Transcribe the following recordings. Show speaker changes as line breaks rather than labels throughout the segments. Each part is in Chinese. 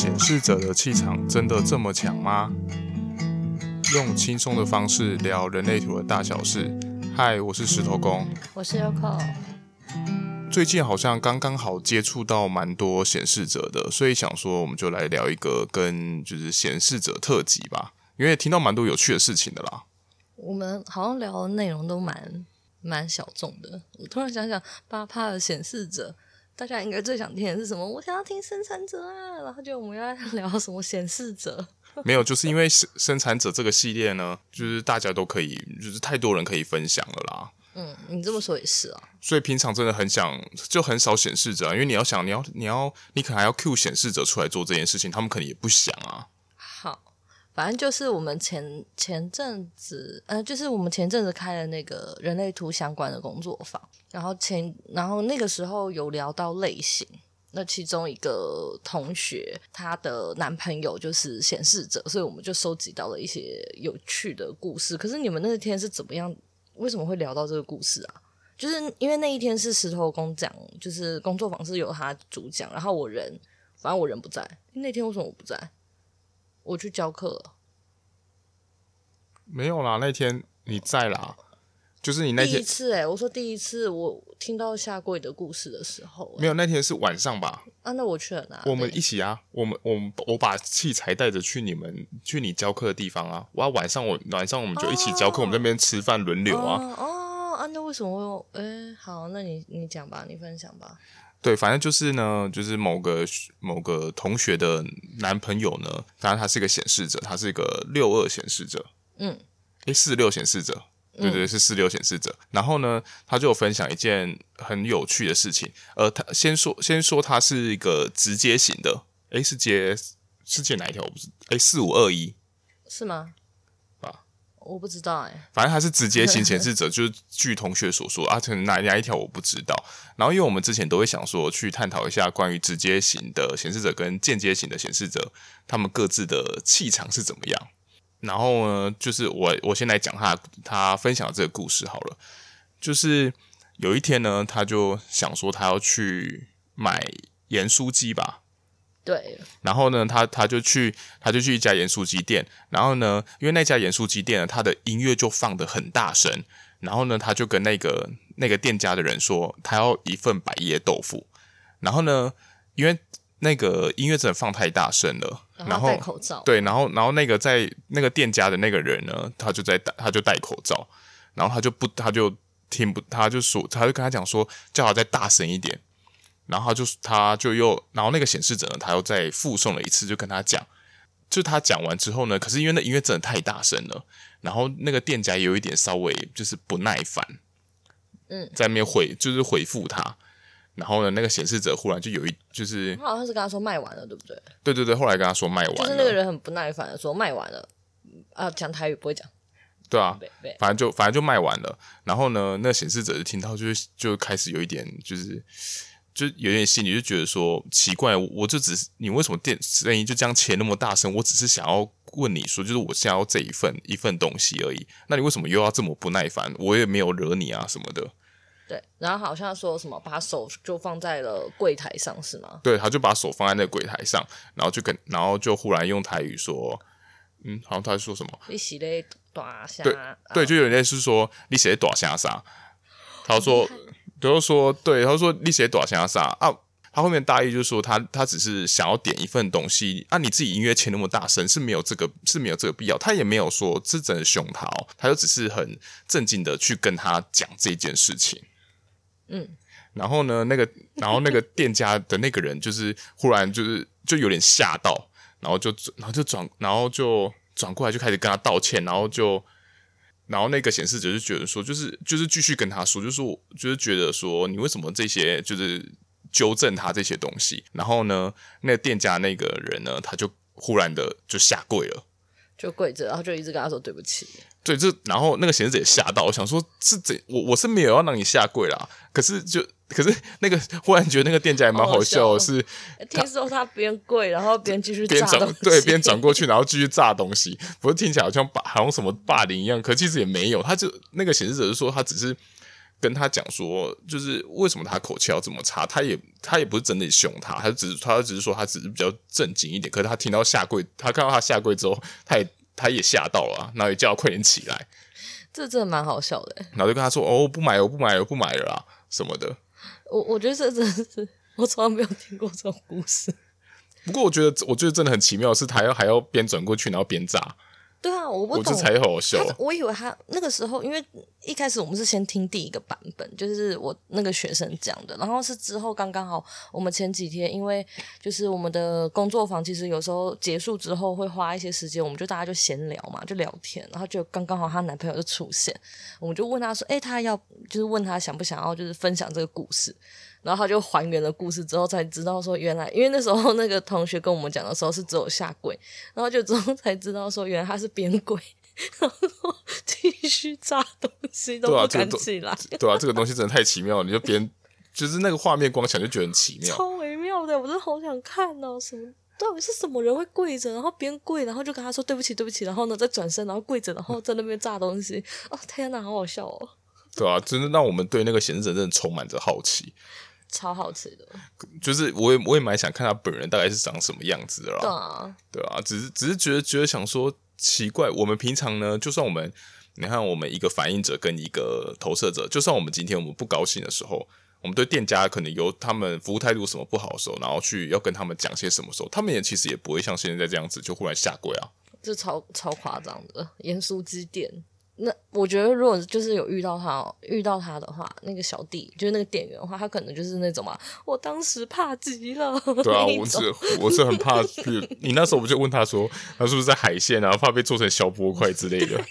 显示者的气场真的这么强吗？用轻松的方式聊人类图的大小事。嗨，我是石头公，
我是 Yoko。
最近好像刚刚好接触到蛮多显示者的，所以想说我们就来聊一个跟就是显示者特辑吧，因为听到蛮多有趣的事情的啦。
我们好像聊的内容都蛮蛮小众的。我突然想想，八趴的显示者。大家应该最想听的是什么？我想要听生产者啊，然后就我们要聊什么显示者？
没有，就是因为生生产者这个系列呢，就是大家都可以，就是太多人可以分享了啦。
嗯，你这么说也是啊。
所以平常真的很想，就很少显示者啊，因为你要想，你要你要你可能还要 cue 显示者出来做这件事情，他们可能也不想啊。
反正就是我们前前阵子，呃，就是我们前阵子开了那个人类图相关的工作坊，然后前然后那个时候有聊到类型，那其中一个同学她的男朋友就是显示者，所以我们就收集到了一些有趣的故事。可是你们那天是怎么样？为什么会聊到这个故事啊？就是因为那一天是石头公讲，就是工作坊是由他主讲，然后我人，反正我人不在。那天为什么我不在？我去教课了，
没有啦。那天你在啦，就是你那天
第一次哎、欸，我说第一次我听到下跪的故事的时候、欸，
没有，那天是晚上吧？
啊，那我去了哪？
我们一起啊，我们我们我把器材带着去你们去你教课的地方啊。我要，晚上我晚上我们就一起教课、哦，我们在那边吃饭轮流啊。
哦，哦啊，那为什么会有？哎、欸，好，那你你讲吧，你分享吧。
对，反正就是呢，就是某个某个同学的男朋友呢，当然他是一个显示者，他是一个六二显示者，嗯，诶，四六显示者，对对，对，是四六显示者。然后呢，他就有分享一件很有趣的事情，呃，他先说先说他是一个直接型的，诶，是接是接哪一条？我不是，诶，四五二一，
是吗？我不知道哎、
反正他是直接型显示者，就是据同学所说啊，可能哪哪一条我不知道。然后因为我们之前都会想说去探讨一下关于直接型的显示者跟间接型的显示者，他们各自的气场是怎么样。然后呢，就是我我先来讲他他分享的这个故事好了。就是有一天呢，他就想说他要去买盐酥鸡吧。
对，
然后呢，他他就去，他就去一家盐酥鸡店，然后呢，因为那家盐酥鸡店呢，他的音乐就放的很大声，然后呢，他就跟那个那个店家的人说，他要一份百叶豆腐，然后呢，因为那个音乐真的放太大声了，然后，
然后戴口罩，
对，然后然后那个在那个店家的那个人呢，他就在戴，他就戴口罩，然后他就不，他就听不，他就说，他就跟他讲说，叫他再大声一点。然后他就他就又，然后那个显示者呢，他又再附送了一次，就跟他讲，就他讲完之后呢，可是因为那音乐真的太大声了，然后那个店家也有一点稍微就是不耐烦，嗯，在那边回就是回复他，然后呢，那个显示者忽然就有一就是，
他好像是跟他说卖完了，对不对？
对对对，后来跟他说卖完了，
就是那个人很不耐烦的说卖完了，啊，讲台语不会讲，
对啊，反正就反正就卖完了，然后呢，那个显示者就听到就是就开始有一点就是。就有点心里就觉得说奇怪，我就只是你为什么电声音就这样切那么大声？我只是想要问你说，就是我想要这一份一份东西而已。那你为什么又要这么不耐烦？我也没有惹你啊什么的。
对，然后好像说什么把手就放在了柜台上是吗？
对，他就把手放在那个柜台上，然后就跟然后就忽然用台语说，嗯，好像他在说什么？
你是咧大声？
对对，就有点是说你是咧大声啥？他说。就是说，对，他说你写短信啥啊？他后面大意就是说他，他他只是想要点一份东西啊。你自己音乐切那么大声是没有这个是没有这个必要。他也没有说是真的凶他哦，他就只是很正经的去跟他讲这件事情。嗯，然后呢，那个然后那个店家的那个人就是忽然就是就有点吓到，然后就然后就转然后就转过来就开始跟他道歉，然后就。然后那个显示者就觉得说，就是就是继续跟他说，就是我就是觉得说，你为什么这些就是纠正他这些东西？然后呢，那个店家那个人呢，他就忽然的就下跪了，
就跪着，然后就一直跟他说对不起。
对，这然后那个显示者也吓到，我想说是怎我我是没有要让你下跪啦，可是就。可是那个忽然觉得那个店家也蛮好笑的是，
是听说他边跪，然后边继续
边转对边转过去，然后继续炸东西，不是听起来好像霸好像什么霸凌一样，可其实也没有，他就那个显示者是说他只是跟他讲说，就是为什么他口气要这么差？他也他也不是真的凶他，他只是他只是说他只是比较正经一点。可是他听到下跪，他看到他下跪之后，他也他也吓到了，然后也叫他快点起来。
这真的蛮好笑的。
然后就跟他说：“哦，我不买了，我不买了，我不买了啦，什么的。”
我我觉得这真的是我从来没有听过这种故事。
不过我觉得，我觉得真的很奇妙是，他要还要边转过去，然后边炸。
对啊，我不懂。
我这才好笑。
我以为他那个时候，因为一开始我们是先听第一个版本，就是我那个学生讲的，然后是之后刚刚好，我们前几天因为就是我们的工作坊，其实有时候结束之后会花一些时间，我们就大家就闲聊嘛，就聊天，然后就刚刚好她男朋友就出现，我们就问她说：“哎，她要就是问她想不想要就是分享这个故事。”然后他就还原了故事之后，才知道说原来，因为那时候那个同学跟我们讲的时候是只有下跪，然后就之后才知道说原来他是边跪，然后继续炸东西都不敢起来。
对啊，这个、对啊，这个东西真的太奇妙了，你就边就是那个画面光想就觉得很奇妙，
超微妙的，我真的好想看哦，什么到底是什么人会跪着，然后边跪，然后就跟他说对不起对不起，然后呢再转身，然后跪着，然后在那边炸东西。哦天哪，好好笑哦。
对啊，真的让我们对那个显示者真的充满着好奇。
超好吃的，
就是我也我也蛮想看他本人大概是长什么样子的啦。
对啊，
对啊，只是只是觉得觉得想说奇怪，我们平常呢，就算我们你看我们一个反应者跟一个投射者，就算我们今天我们不高兴的时候，我们对店家可能有他们服务态度什么不好的时候，然后去要跟他们讲些什么时候，他们也其实也不会像现在这样子就忽然下跪啊，
这超超夸张的盐酥鸡店。那我觉得，如果就是有遇到他，遇到他的话，那个小弟就是那个店员的话，他可能就是那种嘛。我当时怕极了。
对啊，我是我是很怕去。你那时候我就问他说，他是不是在海鲜啊？怕被做成小波块之类的。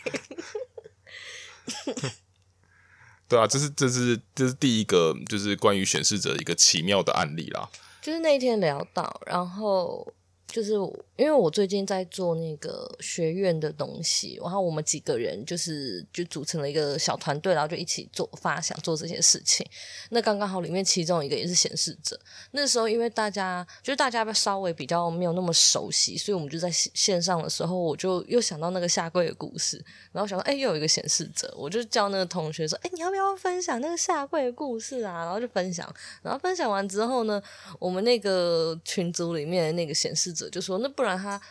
对啊，这是这是这是第一个，就是关于显示者一个奇妙的案例啦。
就是那一天聊到，然后。就是因为我最近在做那个学院的东西，然后我们几个人就是就组成了一个小团队，然后就一起做发想做这些事情。那刚刚好里面其中一个也是显示者。那时候因为大家就是大家稍微比较没有那么熟悉，所以我们就在线上的时候，我就又想到那个下跪的故事，然后想到哎又有一个显示者，我就叫那个同学说哎你要不要分享那个下跪的故事啊？然后就分享，然后分享完之后呢，我们那个群组里面那个显示者。就说那不然他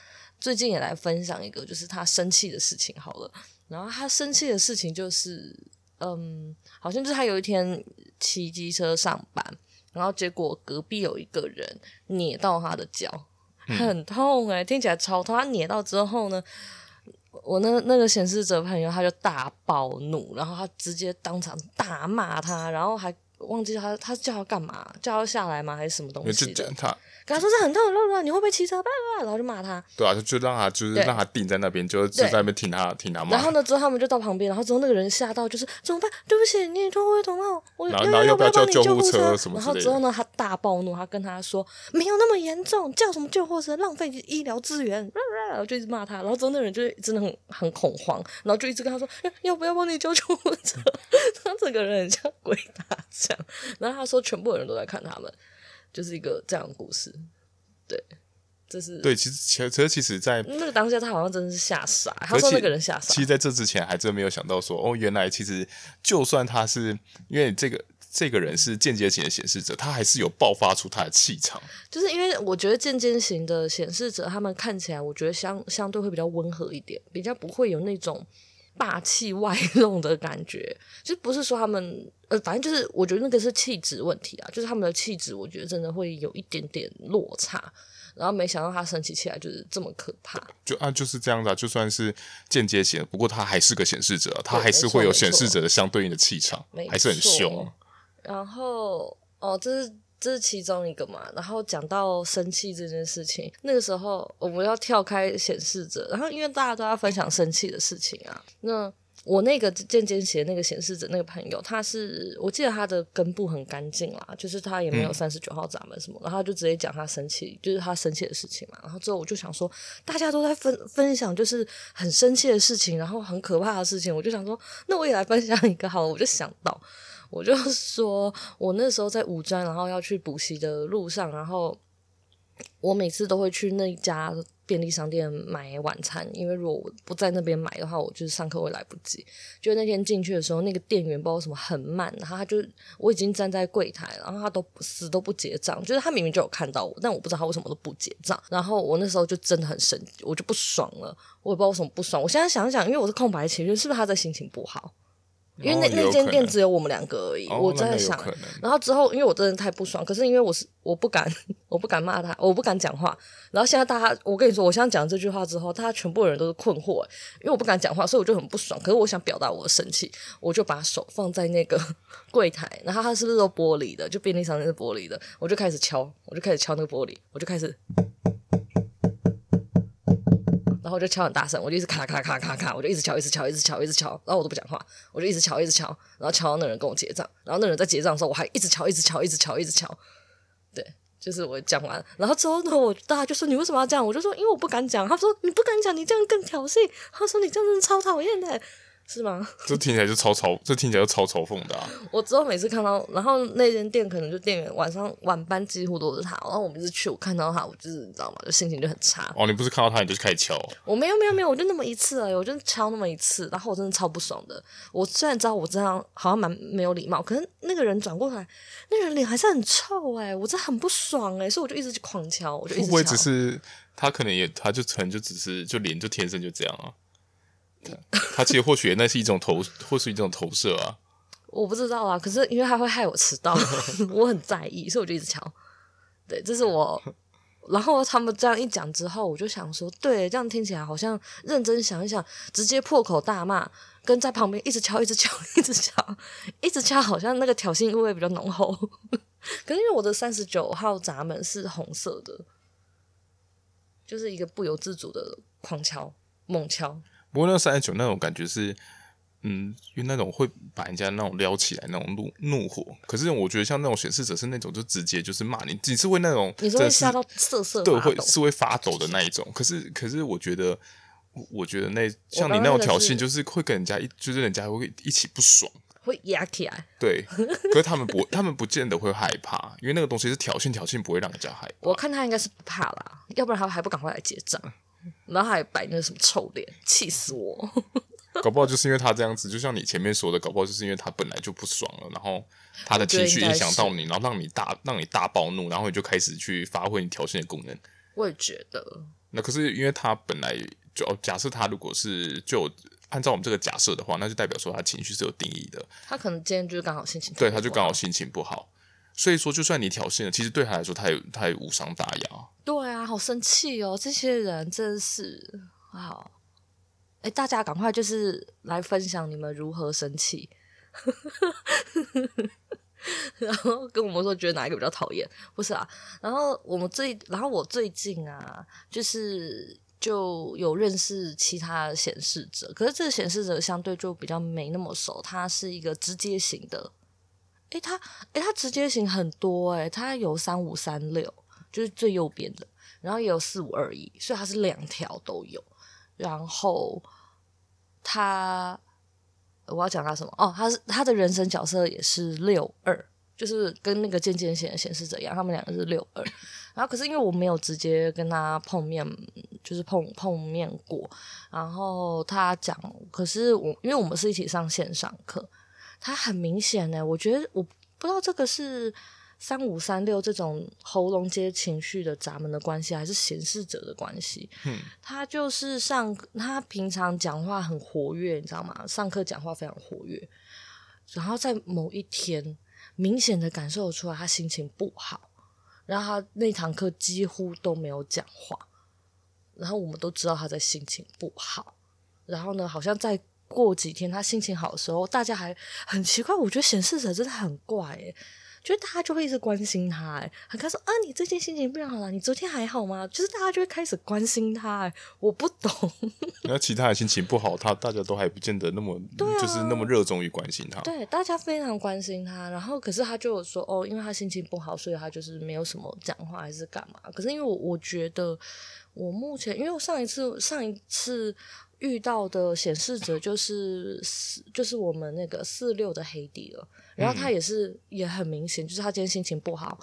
最近也来分享一个，就是他生气的事情好了。然后他生气的事情就是，嗯，好像就是他有一天骑机车上班，然后结果隔壁有一个人捏到他的脚，很痛哎、欸，听起来超痛。他捏到之后呢，我那那个显示者朋友他就大暴怒，然后他直接当场大骂他，然后还忘记他他叫他干嘛，叫他下来吗？还是什么东西就讲他？跟他说这很痛，很痛的，你会不会骑车？叭叭叭，然后就骂他。
对啊，就就让他就是让他定在那边，就就在那边听他听他骂。
然后呢，之后他们就到旁边，然后之后那个人吓到，就是怎么办？对不起，你脱灰头帽，我
然后要要不要叫救护车什么？
然后之后呢，他大暴怒，他跟他说没有那么严重，叫什么救护车？浪费医疗资源，然后就一直骂他。然后之后那个人就真的很很恐慌，然后就一直跟他说要要不要帮你叫救护车？他整个人很像鬼打墙。然后他说全部的人都在看他们，就是一个这样的故事。对，这是
对。其实，其实，其实，在
那个当下，他好像真的是吓傻。他说那个人吓傻。
其实，在这之前，还真没有想到说，哦，原来其实，就算他是因为这个这个人是间接型的显示者，他还是有爆发出他的气场。
就是因为我觉得间接型的显示者，他们看起来，我觉得相相对会比较温和一点，比较不会有那种霸气外露的感觉。就不是说他们呃，反正就是我觉得那个是气质问题啊，就是他们的气质，我觉得真的会有一点点落差。然后没想到他生气起来就是这么可怕。就
啊，就是这样的，就算是间接型，不过他还是个显示者，他还是会有显示者的相对应的气场，还是很凶。
然后哦，这是这是其中一个嘛。然后讲到生气这件事情，那个时候我们要跳开显示者，然后因为大家都要分享生气的事情啊，那。我那个间接型那个显示者那个朋友，他是我记得他的根部很干净啦，就是他也没有三十九号闸门什么，嗯、然后他就直接讲他生气，就是他生气的事情嘛。然后之后我就想说，大家都在分分享就是很生气的事情，然后很可怕的事情，我就想说，那我也来分享一个好了。我就想到，我就说我那时候在五专，然后要去补习的路上，然后我每次都会去那家便利商店买晚餐，因为如果我不在那边买的话，我就是上课会来不及。就那天进去的时候，那个店员不知道什么很慢，然后他就我已经站在柜台，然后他都死都不结账，就是他明明就有看到我，但我不知道他为什么都不结账。然后我那时候就真的很生，我就不爽了，我也不知道为什么不爽。我现在想想，因为我是空白期，是不是他在心情不好？因为那那间店只有我们两个而已，哦、我在想，然后之后因为我真的太不爽，可是因为我是我不敢，我不敢骂他，我不敢讲话。然后现在大家，我跟你说，我现在讲这句话之后，大家全部的人都是困惑，因为我不敢讲话，所以我就很不爽。可是我想表达我的生气，我就把手放在那个 柜台，然后它是不是都玻璃的？就便利商店是玻璃的，我就开始敲，我就开始敲那个玻璃，我就开始。然后就敲很大声，我就一直咔咔咔咔咔，我就一直敲，一直敲，一直敲，一直敲，然后我都不讲话，我就一直敲，一直敲，然后敲到那人跟我结账，然后那人在结账的时候，我还一直敲，一直敲，一直敲，一直敲，对，就是我讲完，然后之后呢，我大家就说你为什么要这样？我就说因为我不敢讲。他说你不敢讲，你这样更挑衅。他说你这样真的超讨厌的。是吗？
这听起来就超嘲，这听起来就超嘲讽的啊！
我之后每次看到，然后那间店可能就店员晚上晚班几乎都是他，然后我每次去，我看到他，我就是你知道吗？就心情就很差。
哦，你不是看到他你就开始敲？
我没有没有没有，我就那么一次而已，我就敲那么一次，然后我真的超不爽的。我虽然知道我这样好像蛮没有礼貌，可是那个人转过来，那个人脸还是很臭哎、欸，我真的很不爽哎、欸，所以我就一直去狂敲，我就一直敲。
会不会只是他可能也，他就可能就只是就脸就天生就这样啊？他其实或许那是一种投，或是一种投射啊。
我不知道啊，可是因为他会害我迟到，我很在意，所以我就一直敲。对，这是我。然后他们这样一讲之后，我就想说，对，这样听起来好像认真想一想，直接破口大骂，跟在旁边一直敲、一直敲、一直敲、一直敲，好像那个挑衅意味比较浓厚。可是因为我的三十九号闸门是红色的，就是一个不由自主的狂敲、猛敲。
不过那三十九那种感觉是，嗯，因为那种会把人家那种撩起来那种怒怒火。可是我觉得像那种显示者是那种就直接就是骂你，你是会那种
你是会吓到瑟瑟
对，会是会发抖的那一种。可是可是我觉得，我觉得那像你那种挑衅，就是会跟人家一就是人家会一起不爽，
会压起来。
对，可是他们不他们不见得会害怕，因为那个东西是挑衅，挑衅不会让人家害怕。
我看他应该是不怕啦，要不然他还不赶快来结账。然后还摆那个什么臭脸，气死我！
搞不好就是因为他这样子，就像你前面说的，搞不好就是因为他本来就不爽了，然后他的情绪影响到你，然后让你大让你大暴怒，然后你就开始去发挥你挑衅的功能。
我也觉得。
那可是因为他本来就假设他如果是就按照我们这个假设的话，那就代表说他情绪是有定义的。
他可能今天就是刚好心情
对，他就刚好心情不好。所以说，就算你挑衅了，其实对他来说，他也他也无伤大雅。
对啊，好生气哦！这些人真是好。哎，大家赶快就是来分享你们如何生气，然后跟我们说觉得哪一个比较讨厌，不是啊？然后我们最，然后我最近啊，就是就有认识其他显示者，可是这个显示者相对就比较没那么熟，他是一个直接型的。诶，他诶，他直接型很多诶，他有三五三六，就是最右边的，然后也有四五二一，所以他是两条都有。然后他，我要讲他什么？哦，他是他的人生角色也是六二，就是跟那个渐渐显显示者一样，他们两个是六二。然后可是因为我没有直接跟他碰面，就是碰碰面过。然后他讲，可是我因为我们是一起上线上课。他很明显呢，我觉得我不知道这个是三五三六这种喉咙接情绪的闸门的关系，还是显示者的关系。嗯，他就是上他平常讲话很活跃，你知道吗？上课讲话非常活跃，然后在某一天明显的感受出来他心情不好，然后他那堂课几乎都没有讲话，然后我们都知道他在心情不好，然后呢，好像在。过几天他心情好的时候，大家还很奇怪。我觉得显示者真的很怪诶，就是大家就会一直关心他诶，很开始说啊，你最近心情变好了？你昨天还好吗？就是大家就会开始关心他诶，我不懂。
那其他的心情不好，他大家都还不见得那么，对啊，就是那么热衷于关心他。
对，大家非常关心他。然后可是他就有说哦，因为他心情不好，所以他就是没有什么讲话还是干嘛。可是因为我我觉得我目前，因为我上一次上一次。遇到的显示者就是四，就是我们那个四六的黑底了。然后他也是也很明显，就是他今天心情不好，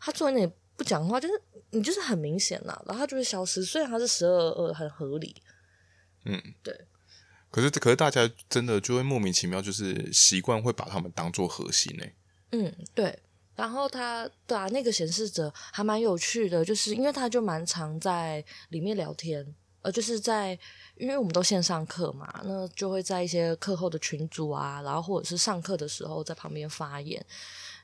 他坐在那里不讲话，就是你就是很明显啦，然后他就会消失。虽然他是十二二很合理，
嗯，
对。
可是可是大家真的就会莫名其妙，就是习惯会把他们当做核心呢。
嗯，对。然后他对啊，那个显示者还蛮有趣的，就是因为他就蛮常在里面聊天，呃，就是在因为我们都线上课嘛，那就会在一些课后的群组啊，然后或者是上课的时候在旁边发言。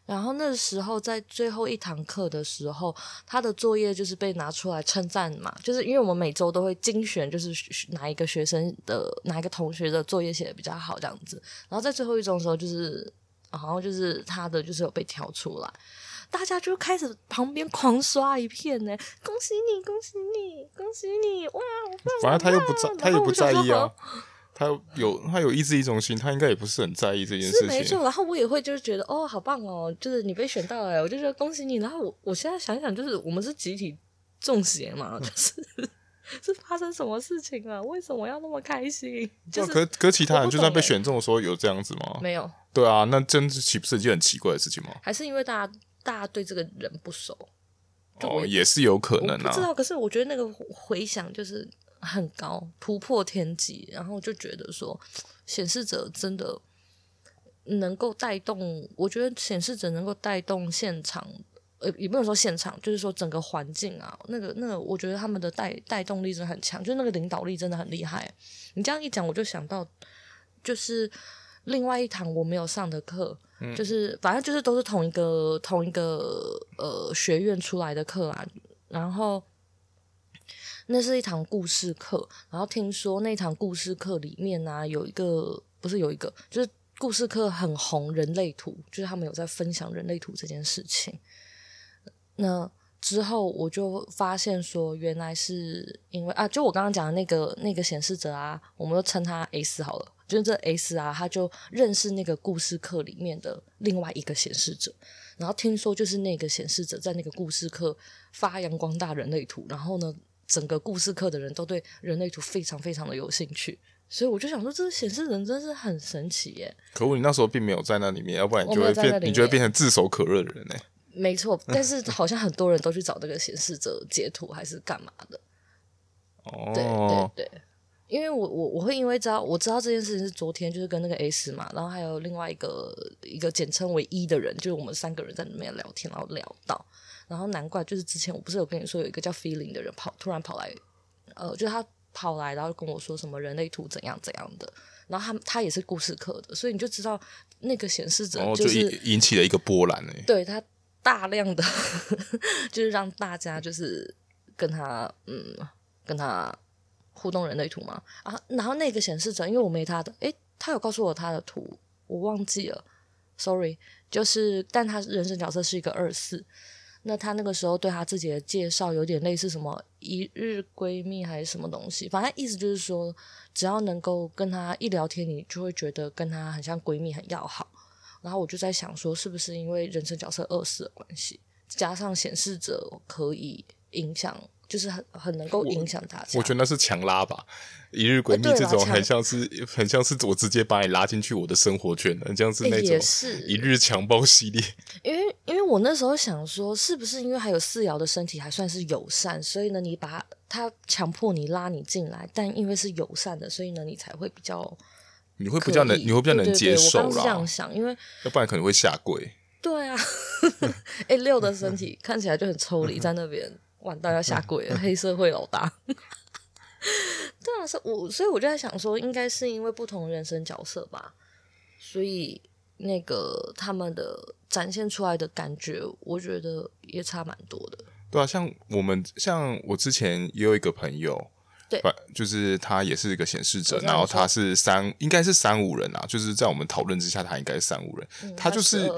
然后那时候在最后一堂课的时候，他的作业就是被拿出来称赞嘛，就是因为我们每周都会精选，就是哪一个学生的哪一个同学的作业写的比较好这样子。然后在最后一周的时候，就是。然后就是他的，就是有被挑出来，大家就开始旁边狂刷一片呢，恭喜你，恭喜你，恭喜你，哇！
反正他又不在，他也不在意啊。他有他有意志力中心，他应该也不是很在意这件事情。
没错，然后我也会就是觉得哦，好棒哦，就是你被选到了，我就觉得恭喜你。然后我我现在想想，就是我们是集体中邪嘛，就是。是发生什么事情啊？为什么要那么开心？就是
可可其他人就算被选中的时候有这样子吗？
没有。
对啊，那真是岂不是一件很奇怪的事情吗？
还是因为大家大家对这个人不熟？
哦，也是有可能啊。
不知道，可是我觉得那个回响就是很高，突破天际，然后就觉得说显示者真的能够带动，我觉得显示者能够带动现场。呃，也不能说现场，就是说整个环境啊，那个那个，我觉得他们的带带动力真的很强，就是那个领导力真的很厉害。你这样一讲，我就想到，就是另外一堂我没有上的课，就是反正就是都是同一个同一个呃学院出来的课啊。然后那是一堂故事课，然后听说那堂故事课里面呢、有一个不是有一个，就是故事课很红人类图，就是他们有在分享人类图这件事情。那之后我就发现说，原来是因为啊，就我刚刚讲的那个那个显示者啊，我们就称他 S 好了。就是这 S 啊，他就认识那个故事课里面的另外一个显示者，然后听说就是那个显示者在那个故事课发扬光大人类图，然后呢，整个故事课的人都对人类图非常非常的有兴趣，所以我就想说，这个显示人真是很神奇耶。
可恶，你那时候并没有在那里面，要不然你就会变，你就会变成炙手可热的人呢。
没错，但是好像很多人都去找这个显示者截图还是干嘛的？
哦，
对对对，因为我我我会因为知道我知道这件事情是昨天就是跟那个 S 嘛，然后还有另外一个一个简称为一的人，就是我们三个人在里面聊天，然后聊到，然后难怪就是之前我不是有跟你说有一个叫 Feeling 的人跑突然跑来，呃，就是他跑来然后跟我说什么人类图怎样怎样的，然后他他也是故事课的，所以你就知道那个显示者就是、
哦、就引起了一个波澜呢，
对他。大量的 就是让大家就是跟他嗯跟他互动人类图嘛啊，然后那个显示者，因为我没他的，诶，他有告诉我他的图，我忘记了，sorry，就是但他人生角色是一个二四，那他那个时候对他自己的介绍有点类似什么一日闺蜜还是什么东西，反正意思就是说，只要能够跟他一聊天，你就会觉得跟他很像闺蜜，很要好。然后我就在想说，是不是因为人生角色二四的关系，加上显示者可以影响，就是很很能够影响大家。
我觉得那是强拉吧，一日闺蜜这种很像是很像是我直接把你拉进去我的生活圈的，这样是那种一日强暴系列。
因为因为我那时候想说，是不是因为还有四爻的身体还算是友善，所以呢，你把他强迫你拉你进来，但因为是友善的，所以呢，你才会比较。
你会比较能，你会比较能接受啦。
我刚是这样想，因为
要不然可能会下跪。
对啊，哎，六的身体看起来就很抽离，在那边完蛋要下跪了，黑社会老大。对啊，是我，所以我就在想说，应该是因为不同人生角色吧，所以那个他们的展现出来的感觉，我觉得也差蛮多的。
对啊，像我们，像我之前也有一个朋友。对，就是他也是一个显示者，然后他是三，应该是三五人啊。就是在我们讨论之下，他应该是三五人。嗯、他就是，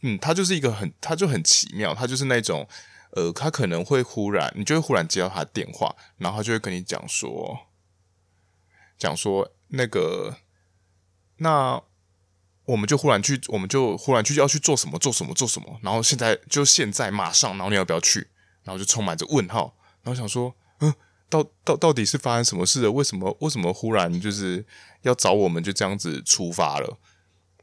嗯，他就是一个很，他就很奇妙。他就是那种，呃，他可能会忽然，你就会忽然接到他的电话，然后他就会跟你讲说，讲说那个，那我们就忽然去，我们就忽然去要去做什么，做什么，做什么。然后现在就现在马上，然后你要不要去？然后就充满着问号，然后想说，嗯。到到到底是发生什么事了？为什么为什么忽然就是要找我们就这样子出发了？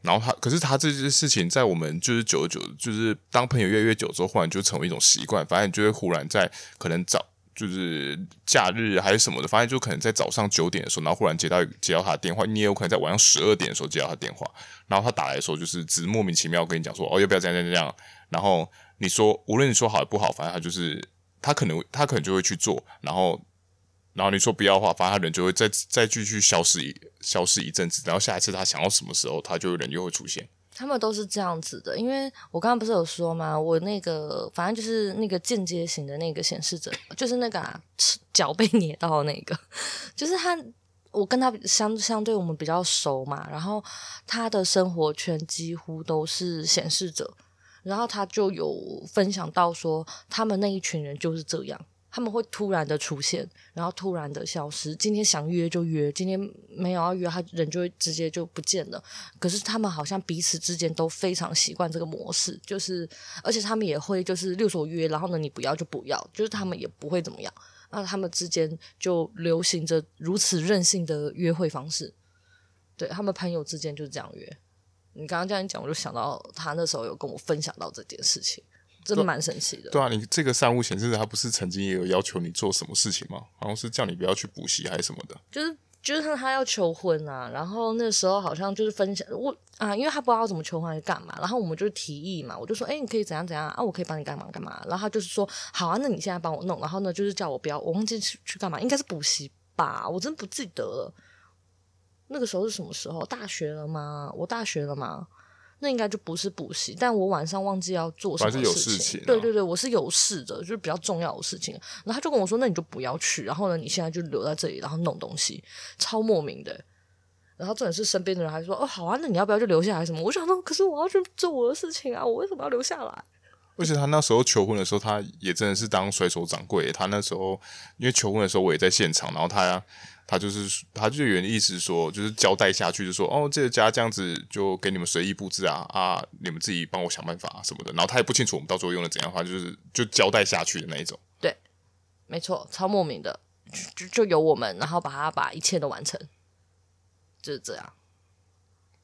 然后他，可是他这件事情在我们就是久久，就是当朋友越来越久之后，忽然就成为一种习惯。反正你就会忽然在可能早就是假日还是什么的，反正就可能在早上九点的时候，然后忽然接到接到他的电话，你也有可能在晚上十二点的时候接到他电话，然后他打来的时候就是只莫名其妙跟你讲说哦要不要这样这样这样，然后你说无论你说好不好，反正他就是他可能他可能就会去做，然后。然后你说不要的话，反正他人就会再再继续消失一消失一阵子，然后下一次他想要什么时候，他就人又会出现。
他们都是这样子的，因为我刚刚不是有说吗？我那个反正就是那个间接型的那个显示者，就是那个啊，脚被捏到那个，就是他，我跟他相相对我们比较熟嘛，然后他的生活圈几乎都是显示者，然后他就有分享到说，他们那一群人就是这样。他们会突然的出现，然后突然的消失。今天想约就约，今天没有要约，他人就会直接就不见了。可是他们好像彼此之间都非常习惯这个模式，就是而且他们也会就是六所约，然后呢你不要就不要，就是他们也不会怎么样。那他们之间就流行着如此任性的约会方式。对，他们朋友之间就是这样约。你刚刚这样讲，我就想到他那时候有跟我分享到这件事情。真的蛮神奇的。
对啊，你这个善物显示者，他不是曾经也有要求你做什么事情吗？好像是叫你不要去补习还是什么的。
就是就是他他要求婚啊，然后那时候好像就是分享我啊，因为他不知道怎么求婚还是干嘛，然后我们就提议嘛，我就说，哎、欸，你可以怎样怎样啊，我可以帮你干嘛干嘛。然后他就是说，好啊，那你现在帮我弄，然后呢，就是叫我不要，我忘记去去干嘛，应该是补习吧，我真不记得了。那个时候是什么时候？大学了吗？我大学了吗？那应该就不是补习，但我晚上忘记要做什么事情。
是有事情啊、
对对对，我是有事的，就是比较重要的事情。然后他就跟我说：“那你就不要去。”然后呢，你现在就留在这里，然后弄东西，超莫名的。然后重点是身边的人还说：“哦，好啊，那你要不要就留下来？什么？”我想说：“可是我要去做我的事情啊，我为什么要留下来？”
而且他那时候求婚的时候，他也真的是当甩手掌柜。他那时候因为求婚的时候，我也在现场，然后他。他就是，他就原意思说，就是交代下去，就说哦，这个家这样子就给你们随意布置啊啊，你们自己帮我想办法啊什么的。然后他也不清楚我们到最后用的怎样的话，就是就交代下去的那一种。
对，没错，超莫名的，就就由我们，然后把他把一切都完成，就是这样。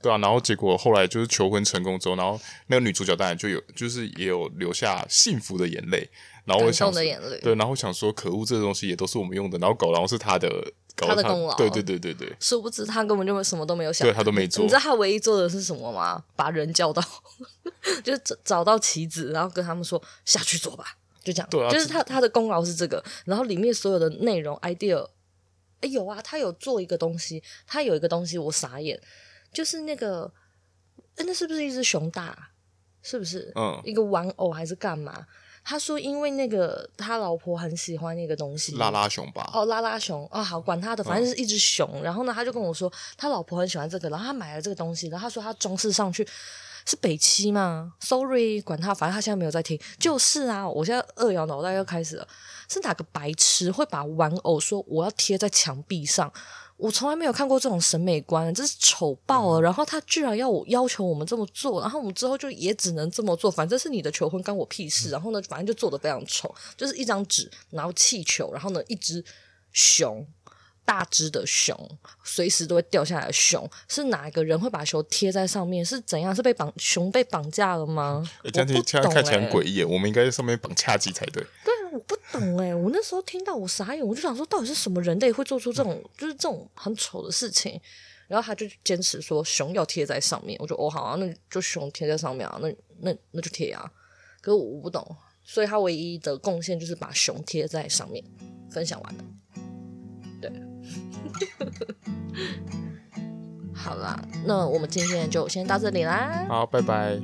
对啊，然后结果后来就是求婚成功之后，然后那个女主角当然就有，就是也有流下幸福的眼泪。然后我想，
的眼泪。
对，然后想说，可恶，这个东西也都是我们用的，然后狗，然后是他的。他，
他的功劳，
对对对对对，
殊不知他根本就什么都没有想，
对他都没做。
你知道他唯一做的是什么吗？把人叫到，就是找找到棋子，然后跟他们说下去做吧，就这样。对啊，就是他他的功劳是这个，然后里面所有的内容 idea，哎有啊，他有做一个东西，他有一个东西我傻眼，就是那个，那是不是一只熊大？是不是？嗯，一个玩偶还是干嘛？他说：“因为那个他老婆很喜欢那个东西，
拉拉熊吧？
哦，拉拉熊哦，好，管他的，反正是一只熊。嗯、然后呢，他就跟我说，他老婆很喜欢这个，然后他买了这个东西，然后他说他装饰上去是北七吗？Sorry，管他，反正他现在没有在听。就是啊，我现在二摇脑袋又开始了，是哪个白痴会把玩偶说我要贴在墙壁上？”我从来没有看过这种审美观，真是丑爆了。然后他居然要我要求我们这么做，然后我们之后就也只能这么做。反正是你的求婚，关我屁事。然后呢，反正就做的非常丑，就是一张纸，然后气球，然后呢，一只熊，大只的熊，随时都会掉下来的熊。是哪一个人会把熊贴在上面？是怎样？是被绑熊被绑架了吗？欸、
这样听起来看起来很诡异。我们应该在上面绑恰吉才对。
对。我不懂哎，我那时候听到我傻眼，我就想说，到底是什么人类会做出这种就是这种很丑的事情？然后他就坚持说熊要贴在上面，我就哦好啊，那就熊贴在上面啊，那那那就贴啊。可是我，不懂，所以他唯一的贡献就是把熊贴在上面。分享完了，对，好啦，那我们今天就先到这里啦。
好，拜拜。